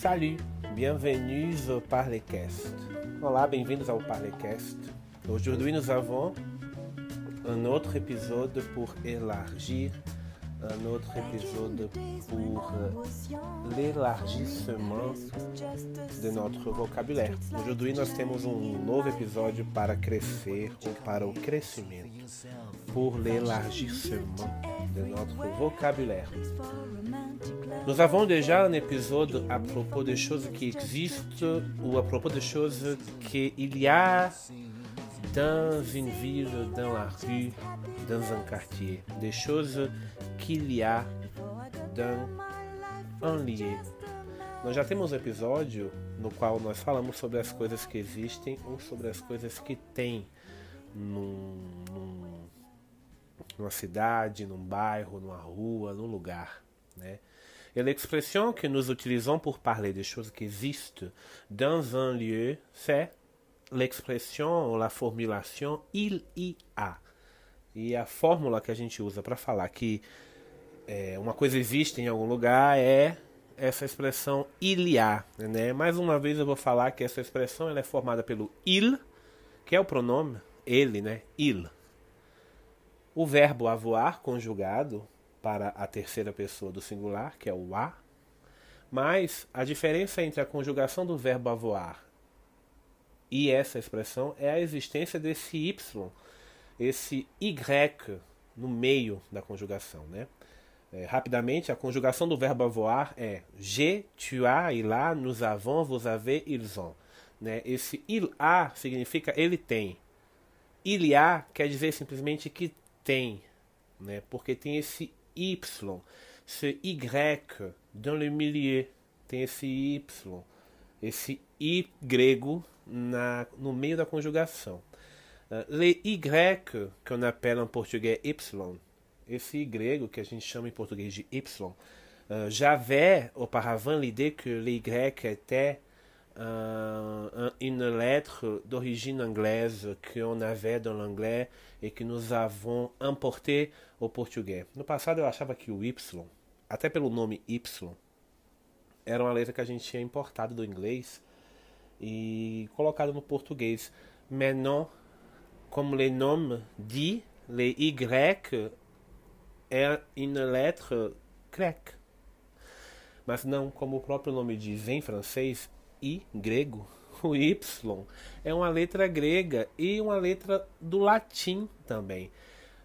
Salut, bienvenue au Parlecast. Olá, bem-vindos ao Parlecast. Aujourd'hui, nous avons un autre épisode pour élargir, un autre épisode pour l'élargissement de notre vocabulaire. Aujourd'hui, nós temos um novo episódio para crescer ou para o crescimento, pour l'élargissement de notre vocabulaire. Nous avons déjà un épisode à propos des choses qui existent ou à propos des choses qu'il y a dans une ville, dans la rue, dans un quartier. Des choses qu'il y a dans un lieu. Nós já temos um episódio no qual nós falamos sobre as coisas que existem ou sobre as coisas que tem num, num, numa cidade, num bairro, numa rua, num lugar, né? Et l'expression que nous utilisons pour parler des choses qui existent dans un lieu, c'est l'expression ou la formulation il y a. E a fórmula que a gente usa para falar que é, uma coisa existe em algum lugar é essa expressão il y a. Né? Mais uma vez eu vou falar que essa expressão ela é formada pelo il, que é o pronome ele, né? Il. O verbo avoir conjugado para a terceira pessoa do singular, que é o a, mas a diferença entre a conjugação do verbo avoir e essa expressão é a existência desse y, esse y no meio da conjugação, né? É, rapidamente, a conjugação do verbo avoir é je, tu as, il a, nous avons, vous avez, ils ont. Né? Esse il a significa ele tem. Il a quer dizer simplesmente que tem, né? porque tem esse Y, ce Y dans le milieu, tem esse Y, esse I grego na, no meio da conjugação. Uh, le Y, que on appelle en português Y, esse I grego que a gente chama em português de Y, uh, j'avais auparavant l'idée que le Y était uh, une lettre d'origine anglaise qu'on avait dans l'anglais et que nous avons importé au português. No passado eu achava que o Y, até pelo nome Y, era uma letra que a gente tinha importado do inglês e colocado no português. Mais non, comme le nom dit, le Y é une lettre grecque. Mas não, como o próprio nome diz em francês, I grego, o Y é uma letra grega e uma letra do latim também.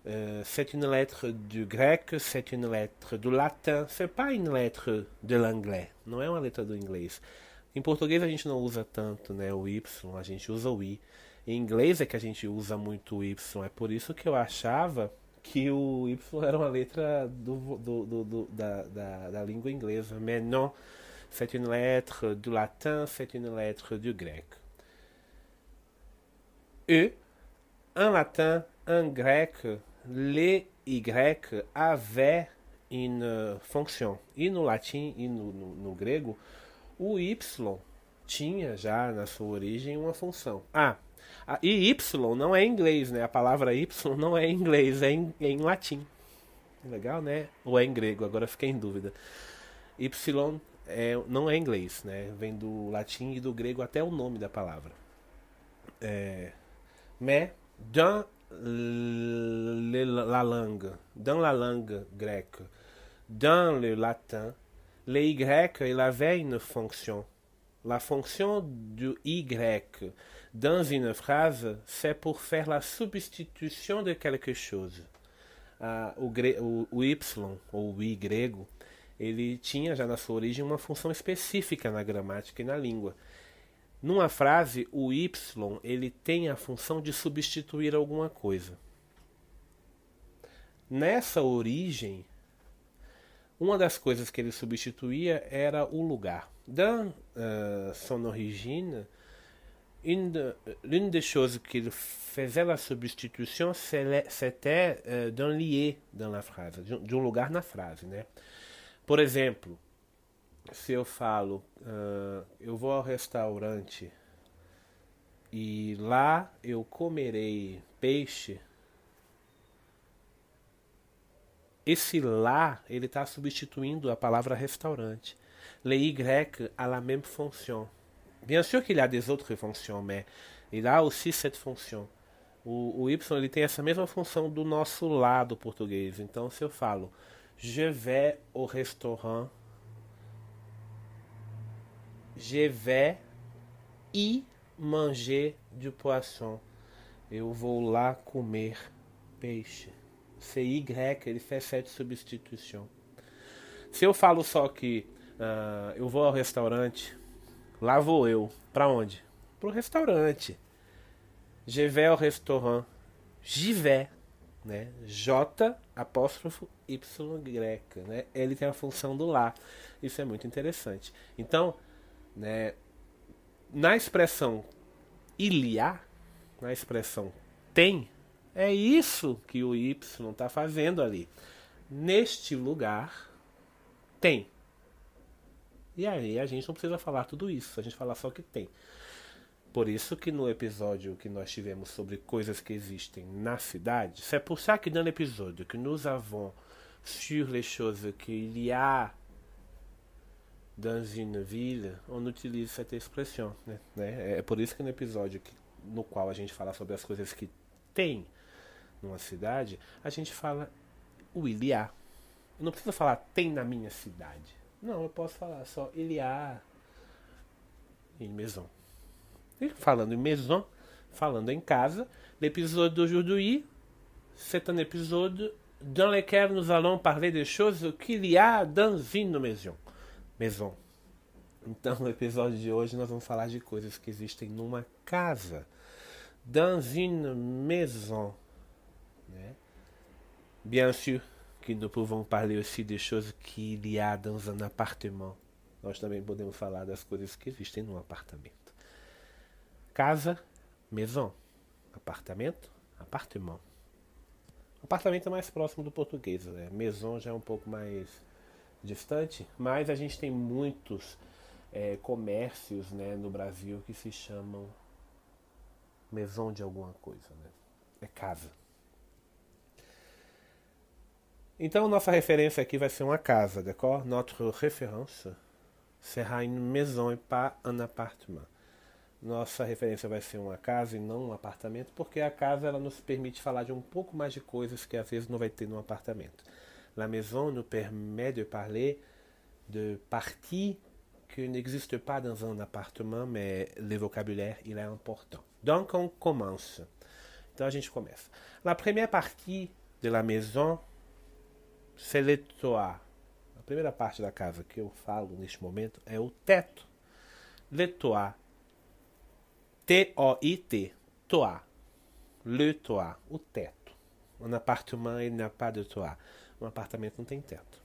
Uh, c'est une lettre du grec, c'est une lettre do latin, c'est pas une lettre de l'anglais, não é uma letra do inglês. Em português a gente não usa tanto né, o Y, a gente usa o I. Em inglês é que a gente usa muito o Y, é por isso que eu achava que o Y era uma letra do, do, do, do da, da, da língua inglesa. Non, c'est une lettre du latin, c'est une lettre du grec. E, en latin, en grec, les Y avaient une fonction. E no latim e no, no, no grego, o Y tinha já na sua origem uma função. Ah, e Y não é em inglês, né? A palavra Y não é em inglês, é em, é em latim. Legal, né? Ou é em grego, agora fiquei em dúvida. Y é, não é inglês, né? Vem do latim e do grego até o nome da palavra. É, mais dans la langue, dans la langue grecque, dans le latin, le Y il avait une fonction. La fonction du Y dans une phrase, c'est pour faire la substitution de quelque chose. Ah, o, o, o Y, ou o I grego, ele tinha já na sua origem uma função específica na gramática e na língua. Numa frase, o y ele tem a função de substituir alguma coisa. Nessa origem, uma das coisas que ele substituía era o lugar. Dans uh, son origine, l'une des choses qu'il faisait la substitution, c'était uh, d'un lieu dans la phrase, de um lugar na frase, né? Por exemplo, se eu falo, uh, eu vou ao restaurante e lá eu comerei peixe, esse lá ele está substituindo a palavra restaurante. Le Y a la même fonction. Bien sûr qu'il y a des autres fonctions, mais il a aussi cette fonction. O, o Y ele tem essa mesma função do nosso lado português. Então, se eu falo Je vais au restaurant, je vais y manger du poisson. Eu vou lá comer peixe. CY, ele faz sete substituição. Se eu falo só que uh, eu vou ao restaurante, lá vou eu. Para onde? Pro restaurante. Je vais au restaurant. J'y vais. Né? J apóstrofo Y greca. Né? Ele tem a função do lá. Isso é muito interessante. Então, né, na expressão iliar, na expressão tem, é isso que o Y está fazendo ali. Neste lugar, tem. E aí a gente não precisa falar tudo isso, a gente fala só que tem. Por isso que no episódio que nós tivemos sobre coisas que existem na cidade, c'est pour ça que dans l'épisode que nous avons sur les choses qu'il y a dans une ville, on utilise cette expression. Né? É por isso que no episódio que, no qual a gente fala sobre as coisas que tem numa cidade, a gente fala o il y a. Eu não preciso falar tem na minha cidade. Não, eu posso falar só il y a em maison. Falando em maison, falando em casa, l'épisode d'aujourd'hui, c'est un épisode dans lequel nous allons parler des choses qu'il y a dans une maison. Maison. Então, no episódio de hoje, nós vamos falar de coisas que existem numa casa. Dans une maison. Né? Bien sûr que nous pouvons parler aussi des choses qu'il y a dans un appartement. Nós também podemos falar das coisas que existem num apartamento. Casa, maison. Apartamento, apartement. Apartamento é mais próximo do português, né? Maison já é um pouco mais distante, mas a gente tem muitos é, comércios né, no Brasil que se chamam maison de alguma coisa, né? É casa. Então, nossa referência aqui vai ser uma casa, d'accord? Notre référence sera une maison et pas un appartement nossa referência vai ser uma casa e não um apartamento, porque a casa ela nos permite falar de um pouco mais de coisas que às vezes não vai ter no apartamento. La maison nous permet de parler de parties que n'existent pas dans un appartement, mais le vocabulaire il est important. Donc on commence. Então a gente começa. La première partie de la maison, c'est le toit. A primeira parte da casa que eu falo neste momento é o teto. Le toit T-O-I-T. Toit. Le toit. O teto. Um appartement, il n'y a de toit. Um apartamento não tem teto.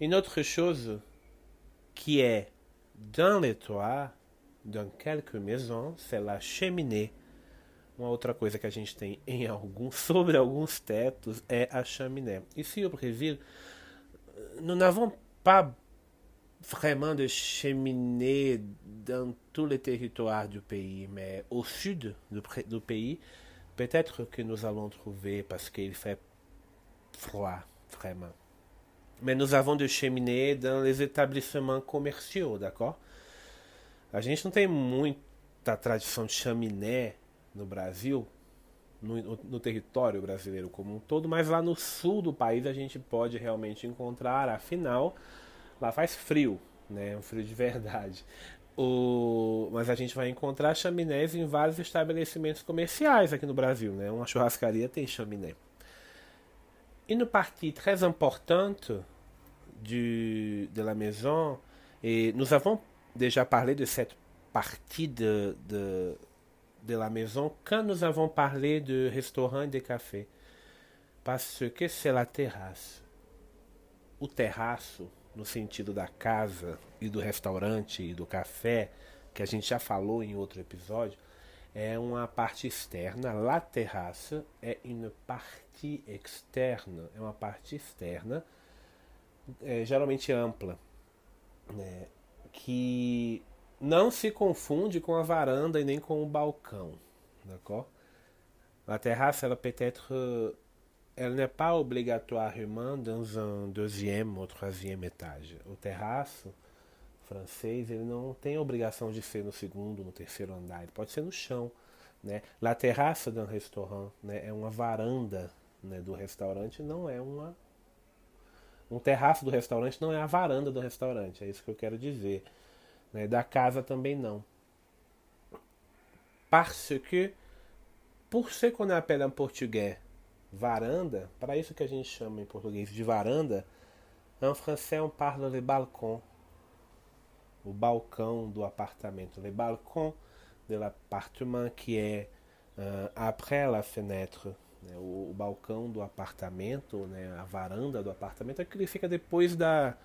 Une autre chose qui est dans les toits, dans quelques maisons, c'est la cheminée. Uma outra coisa que a gente tem em alguns, sobre alguns tetos é a chaminé. Ici au Brésil, nous n'avons pas vraiment de cheminées dans tous les territoires du pays, mais au sud du, du pays, peut-être que nous allons trouver parce qu'il fait froid, vraiment. Mais nous avons de cheminées dans les établissements commerciaux, d'accord? A gente não tem muita tradição de chaminé no Brasil, no, no, território brasileiro como um todo, mas lá no sul do país a gente pode realmente encontrar, afinal, Lá faz frio, né? Um frio de verdade. O... Mas a gente vai encontrar chaminés em vários estabelecimentos comerciais aqui no Brasil, né? Uma churrascaria tem chaminé. Une partie très importante de la maison, et nous avons déjà parlé de cette partie de, de, de la maison quand nous avons parlé de restaurant et de café. Parce que c'est la terrasse. O terraço no sentido da casa e do restaurante e do café, que a gente já falou em outro episódio, é uma parte externa. La terraça é uma parte externa, é uma parte externa, é, geralmente ampla, né, que não se confunde com a varanda e nem com o balcão. D'accord? La ela peut être elle n'est pas obligatoirement dans un deuxième ou troisième étage. O terraço francês, ele não tem obrigação de ser no segundo, no terceiro andar, ele pode ser no chão. Né? La terraça d'un restaurant né, é uma varanda né, do restaurante, não é uma. Um terraço do restaurante não é a varanda do restaurante, é isso que eu quero dizer. Né? Da casa também não. Parce que, por ser quando appelle em português varanda, para isso que a gente chama em português de varanda, en français on parle de balcon. O balcão do apartamento. Le balcon de l'appartement, que é uh, après la fenêtre. Né? O, o, balcão do apartamento, né? a varanda do apartamento, é que fica depois da.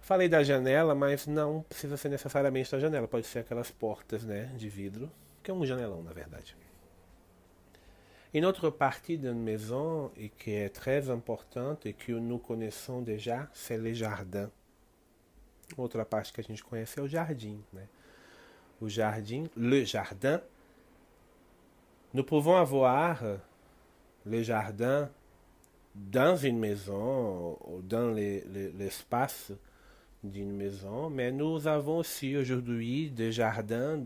Falei da janela, mas não precisa ser necessariamente da janela, pode ser aquelas portas né, de vidro, que é um janelão na verdade. Une autre partie d'une maison qui est très importante et que nous connaissons déjà, c'est les jardins. Outra parte que a gente conhece é o le jardin. Nous pouvons avoir le jardin dans une maison ou dans l'espace d'une maison, mais nous avons aussi aujourd'hui des jardins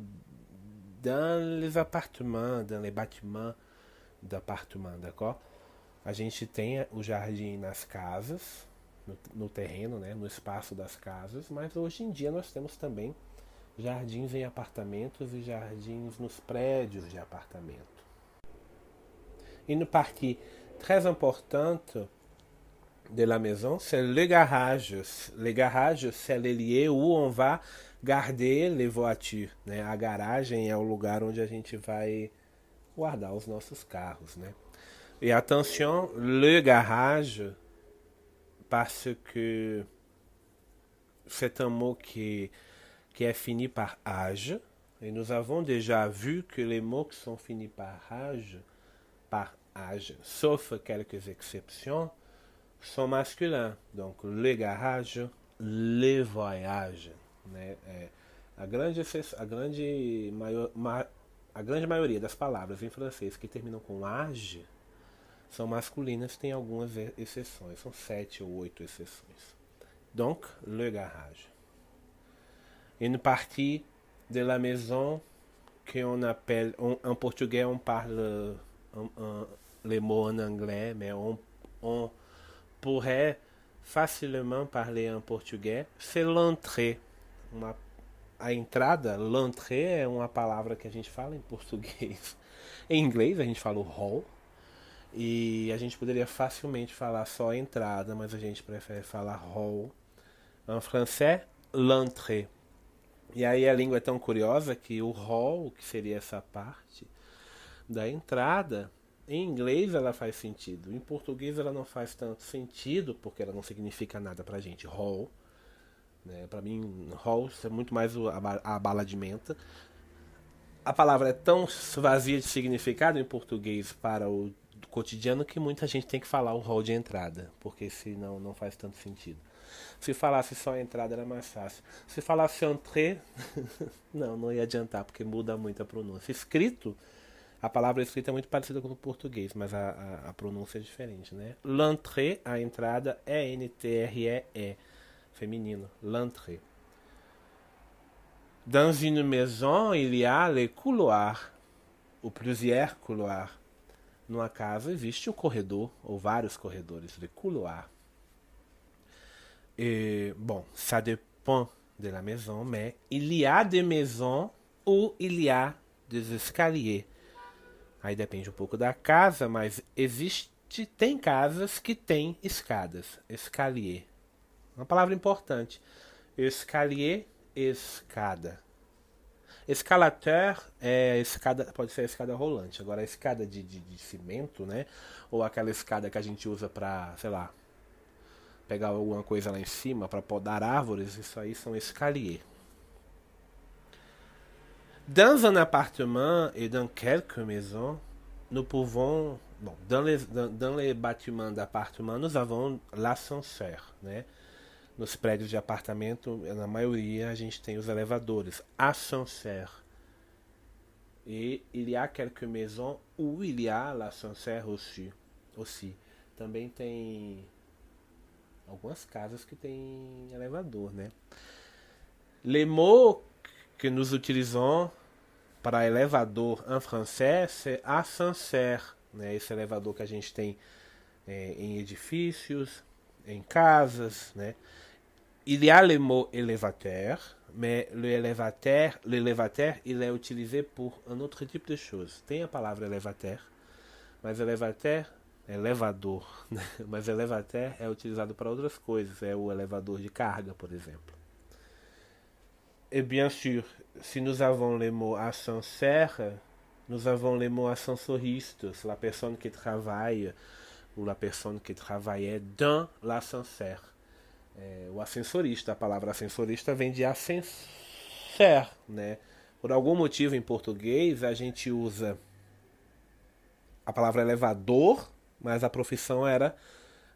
dans les appartements, dans les bâtiments d'appartements, d'accord? A gente tem o jardim nas casas, no, no, terreno, né, no espaço das casas, mas hoje em dia nós temos também jardins em apartamentos e jardins nos prédios de apartamento. Une partie très importante de la maison, c'est le garage. Le garage, c'est le lieu où on va garder les voitures. Né? A garagem é o lugar onde a gente vai guardar os nossos carros. Né? E attention, le garage, parce que c'est un mot qui, qui est fini par age. Et nous avons déjà vu que les mots qui sont finis par age, par âge, sauf quelques exceptions, sont masculins. Donc, le garage, le voyage. Né? É, a, grande, a, grande maior, ma, a grande maioria das palavras em francês que terminam com age são masculinas, tem algumas exceções, são sete ou oito exceções. Donc, le garage. Une partie de la maison qu'on appelle, on, en portugais on parle un, un, les mots en anglais, mais on, on pourrait facilement parler en português, c'est l'entrée. Uma, a entrada, l'entrée é uma palavra que a gente fala em português. Em inglês a gente fala o hall. E a gente poderia facilmente falar só entrada, mas a gente prefere falar hall. Em francês, l'entrée. E aí a língua é tão curiosa que o hall, que seria essa parte da entrada, em inglês ela faz sentido. Em português ela não faz tanto sentido, porque ela não significa nada pra gente. Hall. Né? Pra mim, hall é muito mais a bala de menta. A palavra é tão vazia de significado em português para o cotidiano que muita gente tem que falar o hall de entrada, porque senão não faz tanto sentido. Se falasse só a entrada era mais fácil. Se falasse entrée, não, não ia adiantar, porque muda muito a pronúncia. Escrito, a palavra escrita é muito parecida com o português, mas a, a, a pronúncia é diferente, né? L'entrée, a entrada, é N-T-R-E-E, feminino. L'entrée. Dans une maison, il y a les couloirs, ou plusieurs couloirs. Numa casa existe um corredor, ou vários corredores, les couloirs. Et, bon, ça dépend de la maison, mais il y a des maisons où il y a des escaliers. Aí depende um pouco da casa, mas existe tem casas que têm escadas, escalier. Uma palavra importante. Escalier, escada. Escalateur é escada, pode ser escada rolante. Agora a escada de, de, de cimento, né? Ou aquela escada que a gente usa para, sei lá, pegar alguma coisa lá em cima para podar árvores, isso aí são escalier. Dans un appartement et dans quelques maisons, nous pouvons, bon, dans les, dans, dans les bâtiments d'appartement, nous avons l'ascenseur, né? Nos prédios de apartamento, na maioria, a gente tem os elevadores, ascenseur. Et il y a quelques maisons où il y a l'ascenseur aussi. aussi. Também tem algumas casas que tem elevador, né? Les mots que nous utilisons para elevador em francês c'est ascenseur, né? Esse elevador que a gente tem é, em edifícios, em casas, né? Il y a le mot élévateur, mais le élévateur, l'élévateur, il est utilisé pour un autre type de choses. Tem a palavra élévateur, mas élévateur é elevador, mas élévateur é utilizado para outras coisas, é o elevador de carga, por exemplo. Et bien sûr, si nous avons le mot ascenseur, nous avons le mot ascensoriste, la personne qui travaille ou la personne qui travaillait dans l'ascenseur. É, o ascensorista, a palavra ascensorista vem de ascenseur, né? Por algum motivo em português a gente usa a palavra elevador, mas a profissão era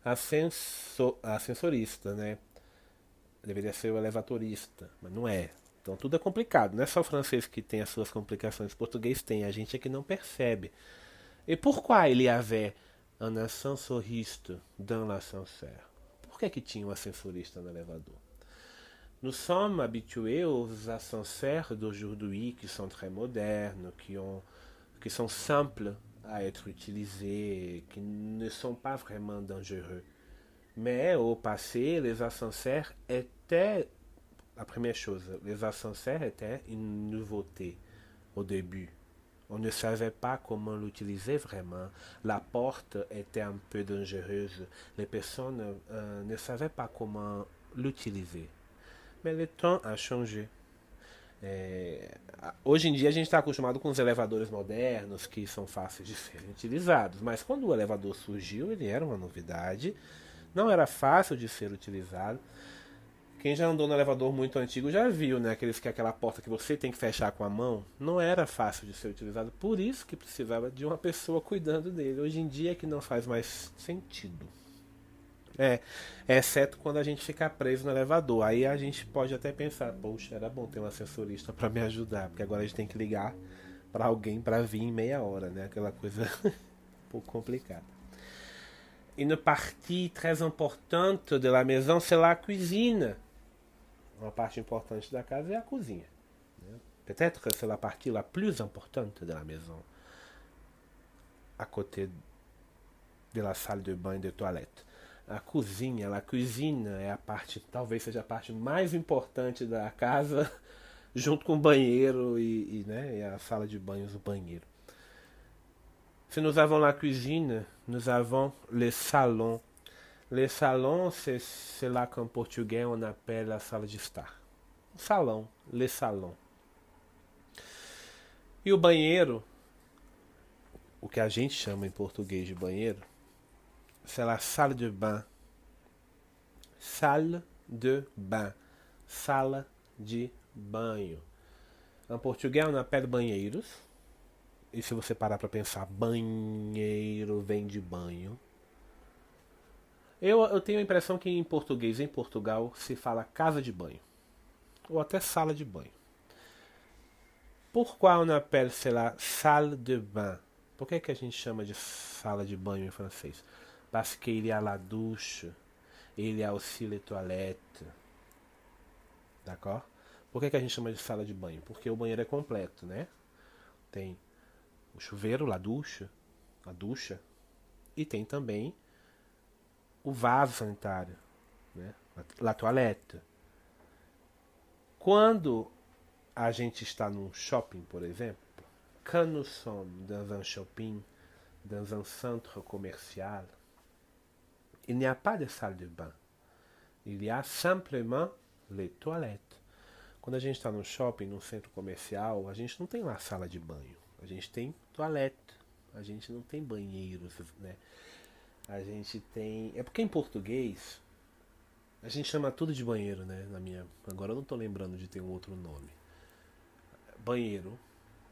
ascensor, ascensorista, né? Deveria ser o elevatorista, mas não é. Então tudo é complicado. Não é só o francês que tem as suas complicações. O português tem. A gente é que não percebe. E por qual y avait un ascensoriste dans l'ascenseur? Que, que tinha um ascensorista no? Nous sommes habitués aux ascenseurs d'aujourd'hui qui sont très modernes, qui sont simples à être utilisés, qui ne sont pas vraiment dangereux. Mais au passé, les ascenseurs étaient la première chose, les ascenseurs étaient une nouveauté au début. On ne savait pas comment l'utiliser vraiment. La porte était un peu dangereuse. Les personnes euh, ne savaient pas comment l'utiliser. Mais le temps a changé. É, hoje em dia a gente está acostumado com os elevadores modernos que são fáceis de serem utilizados, mas quando o elevador surgiu ele era uma novidade, não era fácil de ser utilizado. Quem já andou no elevador muito antigo já viu, né? Aqueles que aquela porta que você tem que fechar com a mão não era fácil de ser utilizado, por isso que precisava de uma pessoa cuidando dele. Hoje em dia é que não faz mais sentido. É, exceto quando a gente ficar preso no elevador. Aí a gente pode até pensar, poxa, era bom ter um assessorista para me ajudar, porque agora a gente tem que ligar para alguém para vir em meia hora, né? Aquela coisa um pouco complicada. Une partie très importante de la maison, c'est la cuisine. Uma parte importante da casa é a cozinha. Né? Peut-être que c'est la partie la plus importante de la maison, à côté de la salle de bain e de toilette. A cozinha, a cuisine é a parte, talvez seja a parte mais importante da casa, junto com o banheiro e, e, né, e a sala de banhos, o banheiro. Se nous avons la cuisine, nous avons le salon Le salon, c'est là qu'en português on appelle a sala de estar. Salão, le salon. E o banheiro, o que a gente chama em português de banheiro, c'est la salle de bain. Salle de bain. Sala de banho. Em português on appelle banheiros. E se você parar para pensar, banheiro vem de banho. Eu, eu tenho a impressão que em português, em Portugal, se fala casa de banho. Ou até sala de banho. Pourquoi on appelle cela salle de bain? Por que, que a gente chama de sala de banho em francês? Parce qu'il y a la douche, il y a aussi les toilettes. D'accord? Por que, que a gente chama de sala de banho? Porque o banheiro é completo, né? Tem o chuveiro, la douche, a ducha, e tem também o vaso sanitário, né? la toilette. Quando a gente está num shopping, por exemplo, quand nous sommes dans un shopping, dans un centre commercial, il n'y a pas de salle de bain. Il y a simplement les toilettes. Quando a gente está no shopping, num centro comercial, a gente não tem lá sala de banho. A gente tem toalete. A gente não tem banheiros, né? A gente tem. É porque em português a gente chama tudo de banheiro, né? Na minha. Agora eu não tô lembrando de ter um outro nome. Banheiro.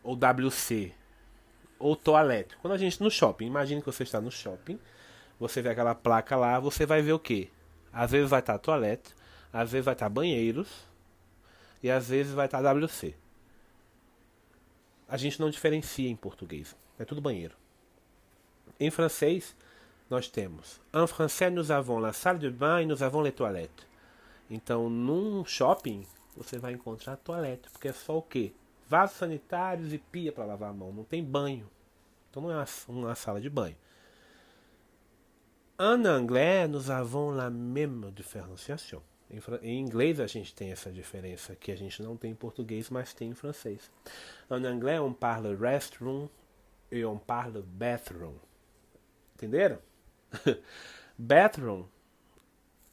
Ou WC. Ou toalete. Quando a gente no shopping, imagine que você está no shopping, você vê aquela placa lá, você vai ver o que? Às vezes vai estar toalete, às vezes vai estar banheiros e às vezes vai estar WC. A gente não diferencia em português. É tudo banheiro. Em francês, nós temos, en français, nous avons la salle de bain e nous avons les toilettes. Então, num shopping, você vai encontrar toalete, porque é só o quê? Vasos sanitários e pia para lavar a mão, não tem banho. Então não é uma, uma sala de banho. En anglais, nous avons la même différenciation. Em, em, inglês a gente tem essa diferença que a gente não tem em português, mas tem em francês. En anglais, on parle restroom e on parle bathroom. Entenderam? bathroom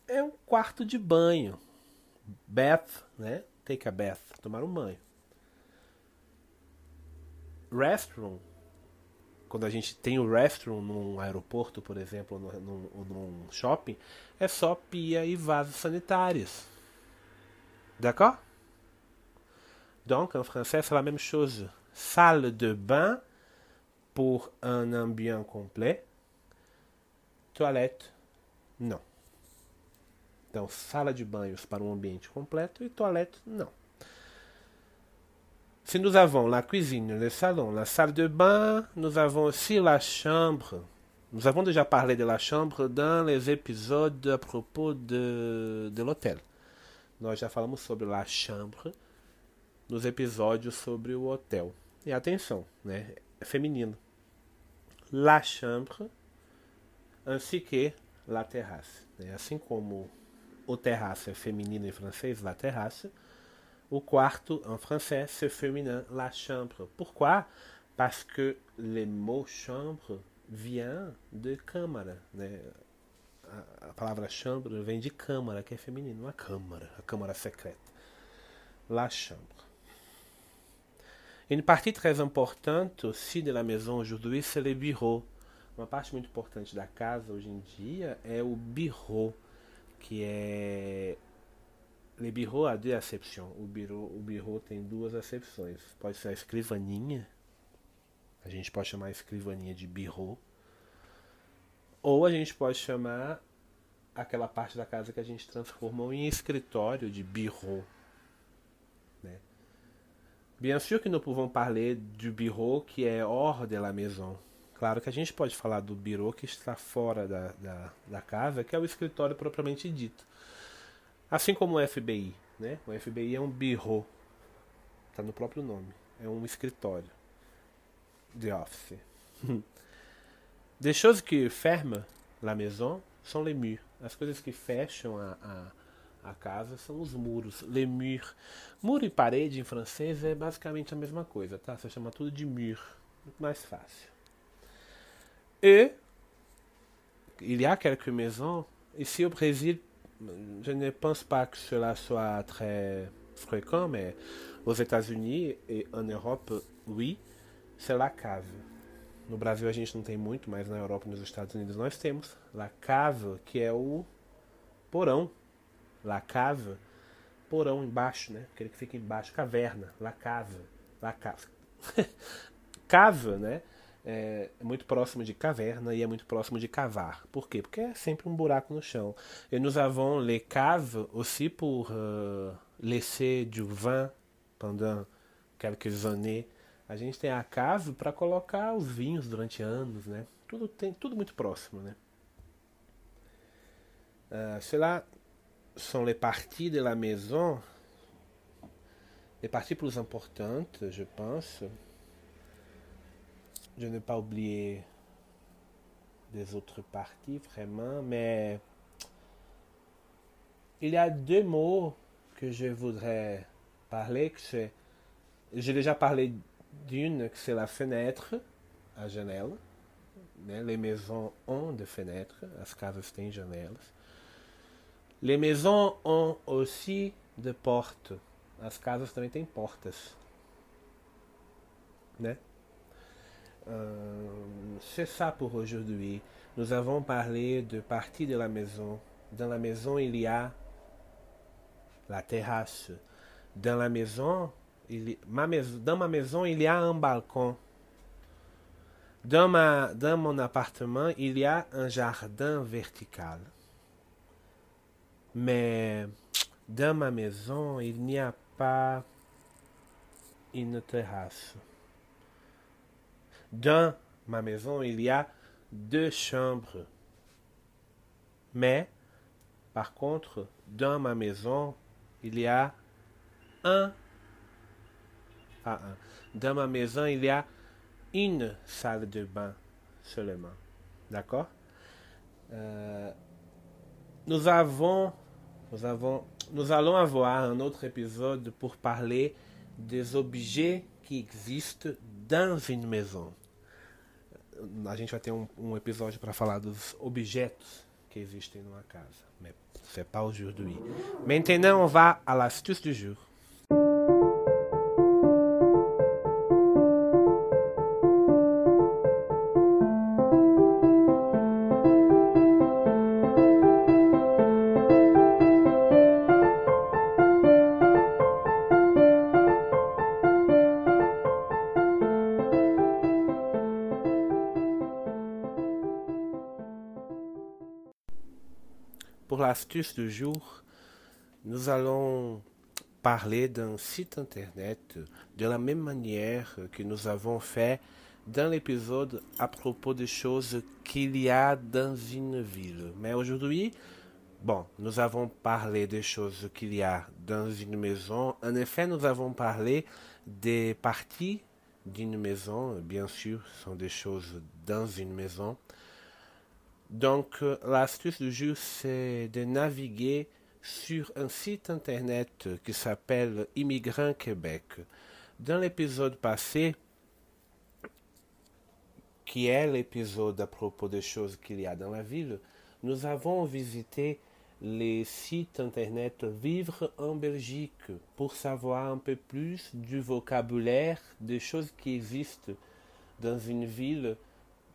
é um quarto de banho. Bath, né? Take a bath, tomar um banho. Restroom, quando a gente tem o restroom num aeroporto, por exemplo, ou num, num shopping, é só pia e vasos sanitários. D'accord? Donc, en français, c'est la même chose. Salle de bain pour un ambiance complet. Toilette, não. Então, sala de banhos para um ambiente completo e toilette, não. Si nous avons la cuisine, le salon, la salle de bain, nous avons aussi la chambre. Nous avons déjà parlé de la chambre dans les épisodes à propos de, de l'hôtel. Nós já falamos sobre la chambre nos episódios sobre o hotel. E atenção, né? É feminino. La chambre, ainsi que la terrasse. Né? Assim como o terrasse é feminino em francês, la terrasse, o quarto en français c'est féminin, la chambre. Pourquoi? Parce que le mot chambre vient de câmara, né? A, a palavra chambre vem de câmara, que é feminino, a câmara, a câmara secrète. La chambre. Une partie très importante aussi de la maison aujourd'hui, c'est le bureau. Uma parte muito importante da casa hoje em dia é o bureau, que é Le bureau a deux acceptions. O bureau, o bureau tem duas acepções. Pode ser a escrivaninha. A gente pode chamar a escrivaninha de bureau. Ou a gente pode chamar aquela parte da casa que a gente transformou em escritório de bureau. Né? Bien sûr que nous pouvons parler du bureau que é hors de la maison. Claro que a gente pode falar do bureau que está fora da, da, da casa, que é o escritório propriamente dito. Assim como o FBI, né? O FBI é um bureau, está no próprio nome, é um escritório de office. Des choses que ferment la maison sont les murs. As coisas que fecham a, a, a casa são os muros, les murs. Muro e parede em francês é basicamente a mesma coisa, tá? Você chama tudo de mur, muito mais fácil. E il y a quelques maisons ici au Brésil je ne pense pas que cela soit très fréquent, mais aux États-Unis et en Europe, oui, c'est la cave. No Brasil a gente não tem muito, mas na Europa e nos Estados Unidos nós temos la cave, que é o porão. La cave, porão embaixo, né? Aquele que fica embaixo, caverna, la cave, la cave. cave, né? É, muito próximo de caverna e é muito próximo de cavar. Por quê? Porque é sempre um buraco no chão. E nous avons les caves aussi pour uh, laisser du vin pendant quelques années. A gente tem a cave para colocar os vinhos durante anos, né? Tudo tem tudo muito próximo, né? Uh, cela sont les parties de la maison, les parties plus importantes, je pense. Je n'ai pas oublié des autres parties vraiment, mais il y a deux mots que je voudrais parler. J'ai déjà parlé d'une, que c'est la fenêtre à janela. Les maisons ont des fenêtres, as casas têm janelas. Les maisons ont aussi des portes. As casas também têm portas. Né? Euh, c'est ça pour aujourd'hui. Nous avons parlé de partie de la maison. Dans la maison, il y a la terrasse. Dans la maison, ma maison, dans ma maison, il y a un balcon. Dans, ma, dans mon appartement, il y a un jardin vertical. Mais dans ma maison, il n'y a pas une terrasse. Dans ma maison, il y a deux chambres. Mais, par contre, dans ma maison, il y a un. Ah, un. Dans ma maison, il y a une salle de bain seulement. D'accord? Euh, Nous avons. Nous avons. Nous allons avoir un autre épisode pour parler des objets qui existent dans une maison. A gente vai ter um, um episódio para falar dos objetos que existem numa casa. C'est pas aujourd'hui. Maintenant, on va à l'astuce du jour. Pour l'astuce du jour, nous allons parler d'un site internet de la même manière que nous avons fait dans l'épisode à propos des choses qu'il y a dans une ville. Mais aujourd'hui, bon, nous avons parlé des choses qu'il y a dans une maison. En effet, nous avons parlé des parties d'une maison. Bien sûr, ce sont des choses dans une maison. Donc, euh, l'astuce du jour, c'est de naviguer sur un site internet qui s'appelle Immigrant Québec. Dans l'épisode passé, qui est l'épisode à propos des choses qu'il y a dans la ville, nous avons visité les sites internet Vivre en Belgique pour savoir un peu plus du vocabulaire des choses qui existent dans une ville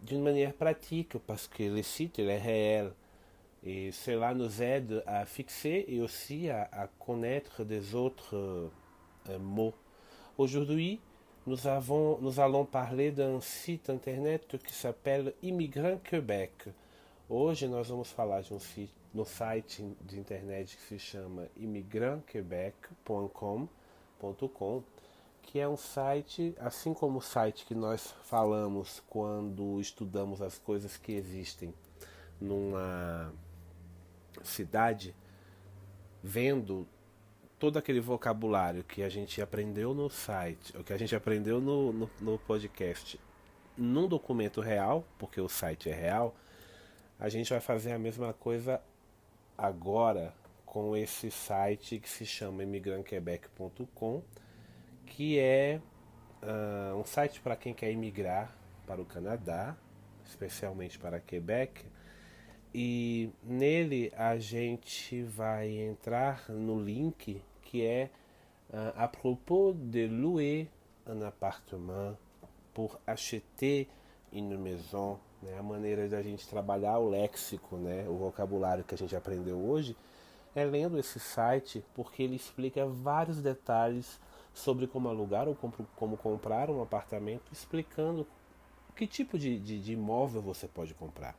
d'une manière pratique parce que le site est réel et cela nous aide à fixer et aussi à, à connaître des autres euh, mots. Aujourd'hui, nous, nous allons parler d'un site internet s'appelle Imigrant Quebec. Hoje nós vamos falar de um site, no site de internet que se chama imigrantquebec.com.com que é um site, assim como o site que nós falamos quando estudamos as coisas que existem numa cidade, vendo todo aquele vocabulário que a gente aprendeu no site, o que a gente aprendeu no, no, no podcast, num documento real, porque o site é real, a gente vai fazer a mesma coisa agora com esse site que se chama imigrantquebec.com que é uh, um site para quem quer imigrar para o Canadá, especialmente para Quebec. E nele a gente vai entrar no link que é uh, a propos de louer un appartement pour acheter une maison, né? a maneira da gente trabalhar o léxico, né? o vocabulário que a gente aprendeu hoje, é lendo esse site porque ele explica vários detalhes sobre como alugar ou como comprar um apartamento, explicando que tipo de, de, de, imóvel você pode comprar.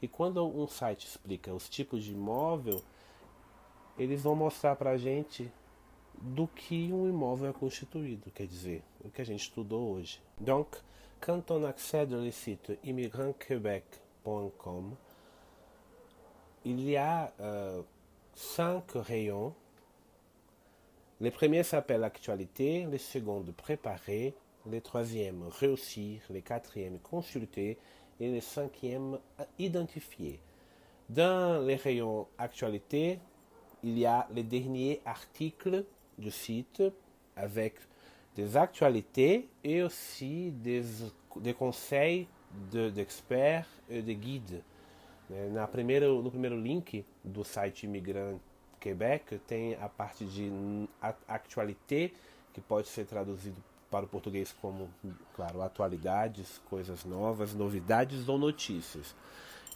E quando um site explica os tipos de imóvel, eles vão mostrar para a gente do que um imóvel é constituído, quer dizer, o que a gente estudou hoje. Donc, quand on accède au site immigrantquebec.com, il y a euh, cinq rayons Le premier s'appelle actualité, le second préparer, le troisième réussir, le quatrième consulter et le cinquième identifier. Dans les rayons actualité, il y a les derniers articles du site avec des actualités et aussi des, des conseils d'experts de, et de guides. Na primeiro, no primeiro link do site Imigrante Quebec tem a parte de actualité, que pode ser traduzido para o português como, claro, atualidades, coisas novas, novidades ou notícias.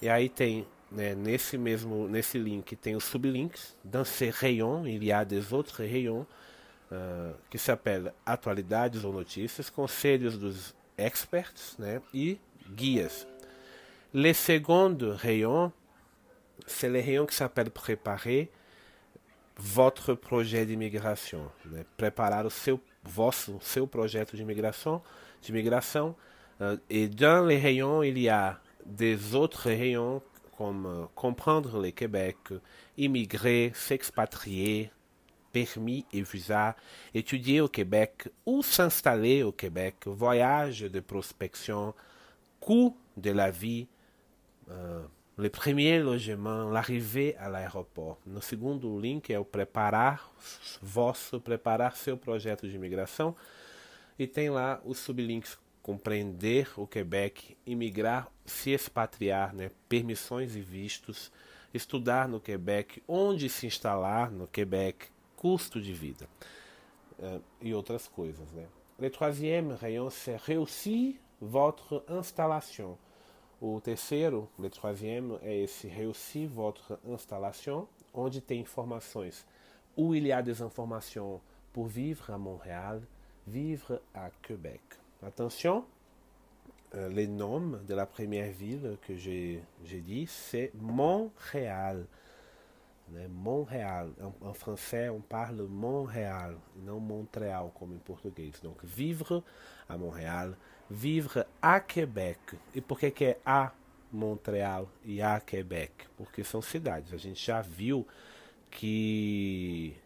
E aí tem, né, nesse mesmo, nesse link, tem os sublinks, dans ces rayons, il y a des autres rayons, uh, que se apela atualidades ou notícias, conselhos dos experts, né, e guias. Le second rayon, c'est le rayon qui s'appelle préparer, votre projet d'imigração, né? preparar o de imigração, de imigração. Uh, et dans les rayons, il y a des autres rayons comme comprendre le Québec, immigrer, s'expatrier, permis et visa, étudier au Québec ou s'installer au Québec, voyage de prospection, coût de la vie, uh, le premier logement, l'arrivée à l'aeroporto. No segundo link é o preparar vosso, preparar seu projeto de imigração. E tem lá os sublinks compreender o Quebec, imigrar, se expatriar, né, permissões e vistos, estudar no Quebec, onde se instalar no Quebec, custo de vida uh, e outras coisas. Né. Le troisième rayon, c'est réussir votre installation. O terceiro, le troisième, é esse réussir votre installation, onde tem informações. Où il y a des informations pour vivre à Montréal, vivre à Québec. Attention, euh, les noms de la première ville que j'ai dit, c'est Montréal. Né? Montréal. En, en, français, on parle Montréal, não Montréal, como em português. Donc, vivre à Montréal, vivre à Québec. E por que, que é a Montréal e a Québec? Porque são cidades. A gente já viu que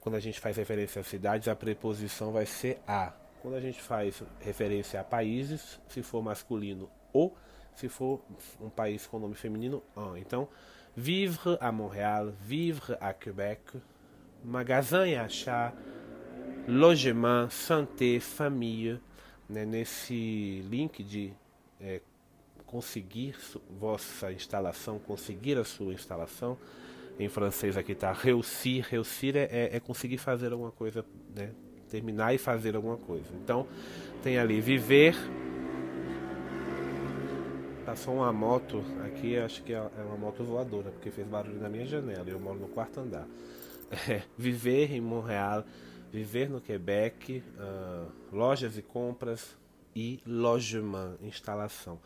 quando a gente faz referência a cidades, a preposição vai ser a. Quando a gente faz referência a países, se for masculino, o, se for um país com nome feminino, un. Então, vivre à Montréal, vivre à Québec, magasin e achat, logement, santé, família, né, nesse link de é, conseguir vossa instalação, conseguir a sua instalação, em francês aqui está réussir. Réussir é, é, é, conseguir fazer alguma coisa, né? terminar e fazer alguma coisa. Então, tem ali viver. Passou uma moto aqui, acho que é, é uma moto voadora, porque fez barulho na minha janela. Eu moro no quarto andar. É, viver em Montreal, viver no Quebec, uh, lojas e compras e logement, instalação.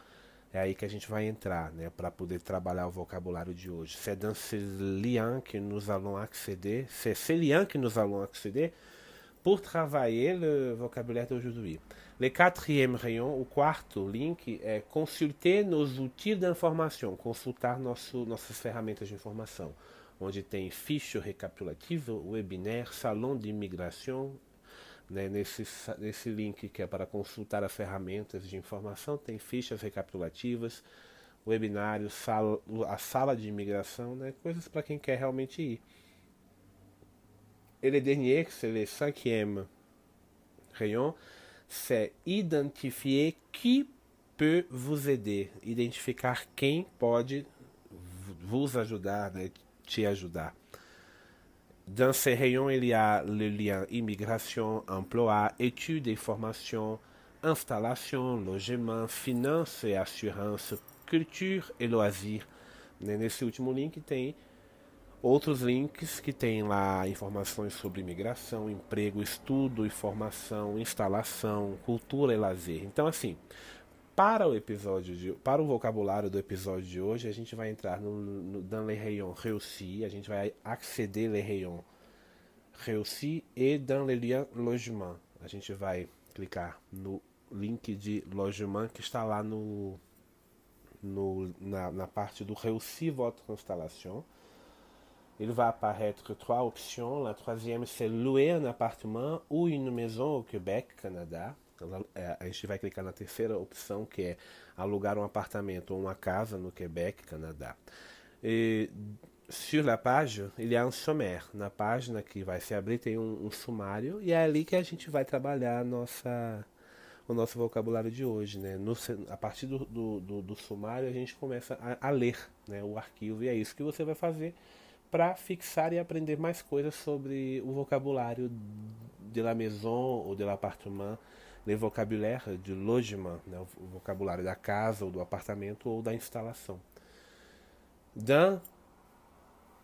É aí que a gente vai entrar, né, para poder trabalhar o vocabulário de hoje. C'est dans ce lien que nous allons accéder, c'est ce lien que nous allons accéder pour travailler le vocabulaire d'aujourd'hui. Le quatrième rayon, o quarto link é consulter nos outils d'informação, consultar nosso, nossas ferramentas de informação, onde tem ficha recapitulativa, webinar, salão de imigração, né, nesse, nesse link que é para consultar as ferramentas de informação, tem fichas recapitulativas, webinários, sala, a sala de imigração, né, coisas para quem quer realmente ir. Et le dernier, c'est le cinquième rayon, c'est identifier qui peut vous aider, identificar quem pode vos ajudar, né, te ajudar. Dans ces rayons, il y a le lien immigration, emploi, études et formation, installation, logement, finanças e assurance, culture e loisir. Nesse último link tem outros links que tem lá informações sobre imigração, emprego, estudo e formação, instalação, cultura e lazer. Então assim, para o episódio de, para o vocabulário do episódio de hoje, a gente vai entrar no, no dans les rayons réussi, a gente vai acceder les rayons réussi e dans les liens logement. A gente vai clicar no link de logement que está lá no, no na, na parte do réussi votre installation. Il va apparaître trois options. La troisième, c'est louer un appartement ou une maison au Québec, Canada. É, a gente vai clicar na terceira opção, que é alugar um apartamento ou uma casa no Quebec, Canadá. E, sur la page, il y a un sommaire. Na página que vai se abrir tem um, um sumário e é ali que a gente vai trabalhar nossa, o nosso vocabulário de hoje. Né? No, a partir do, do, do, do, sumário a gente começa a, a ler né, o arquivo e é isso que você vai fazer para fixar e aprender mais coisas sobre o vocabulário de la maison ou de l'appartement le vocabulaire de logement, né, o vocabulário da casa ou do apartamento ou da instalação. Dans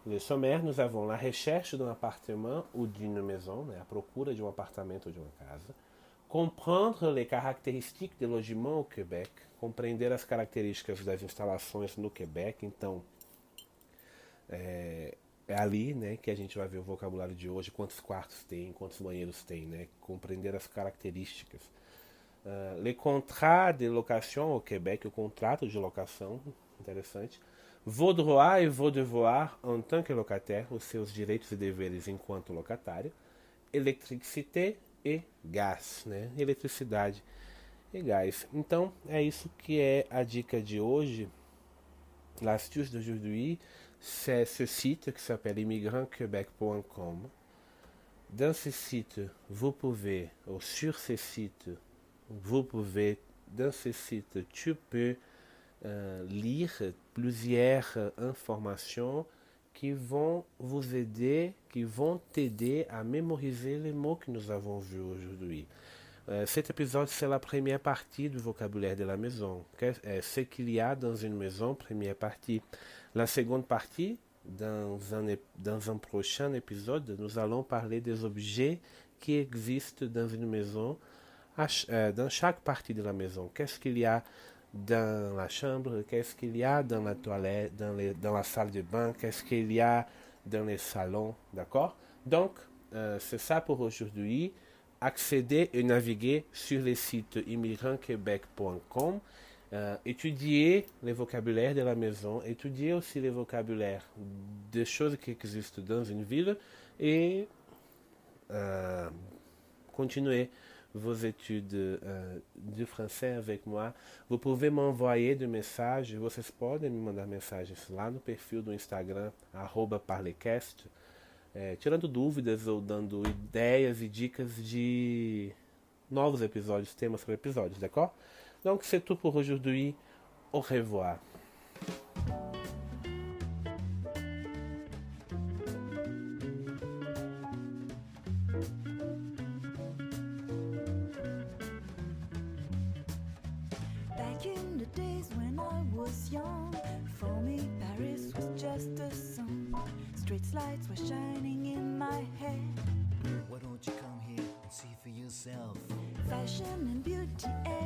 le sommaire, nous avons la recherche d'un appartement ou d'une maison, né, a procura de um apartamento ou de uma casa. Comprendre les caractéristiques de logement au Québec, compreender as características das instalações no Quebec. Então, é, é ali né, que a gente vai ver o vocabulário de hoje, quantos quartos tem, quantos banheiros tem, né, compreender as características Uh, les contrats de location au Québec, o contrato de locação, interessante. Et vos devoirs en tant que locataire, os seus direitos e deveres enquanto locatário. Eletricité e gás, né? Eletricidade e gás. Então, é isso que é a dica de hoje. L'astuce d'aujourd'hui, c'est ce site qui s'appelle immigrantquebec.com. Dans ce site, vous pouvez, ou sur ce site, vous pouvez, dans ce site, tu peux euh, lire plusieurs informations qui vont vous aider, qui vont t'aider à mémoriser les mots que nous avons vus aujourd'hui. Euh, cet épisode, c'est la première partie du vocabulaire de la maison. Euh, ce qu'il y a dans une maison, première partie. La seconde partie, dans un, dans un prochain épisode, nous allons parler des objets qui existent dans une maison euh, dans chaque partie de la maison. Qu'est-ce qu'il y a dans la chambre, qu'est-ce qu'il y a dans la toilette, dans, dans la salle de bain, qu'est-ce qu'il y a dans les salons, d'accord? Donc, c'est ça pour aujourd'hui. Accéder et naviguer sur le site immigrantquebec.com, euh, étudier les vocabulaires de la maison, étudier aussi les vocabulaires des choses qui existent dans une ville et euh, continuer vos études uh, de français avec moi, vous pouvez m'envoyer des messages, vocês podem me mandar mensagens lá no perfil do Instagram, arroba Parlecast, é, tirando dúvidas ou dando ideias e dicas de novos episódios, temas para episódios, d'accord? Donc c'est tout pour aujourd'hui. Au revoir. Street lights were shining And beauty eh?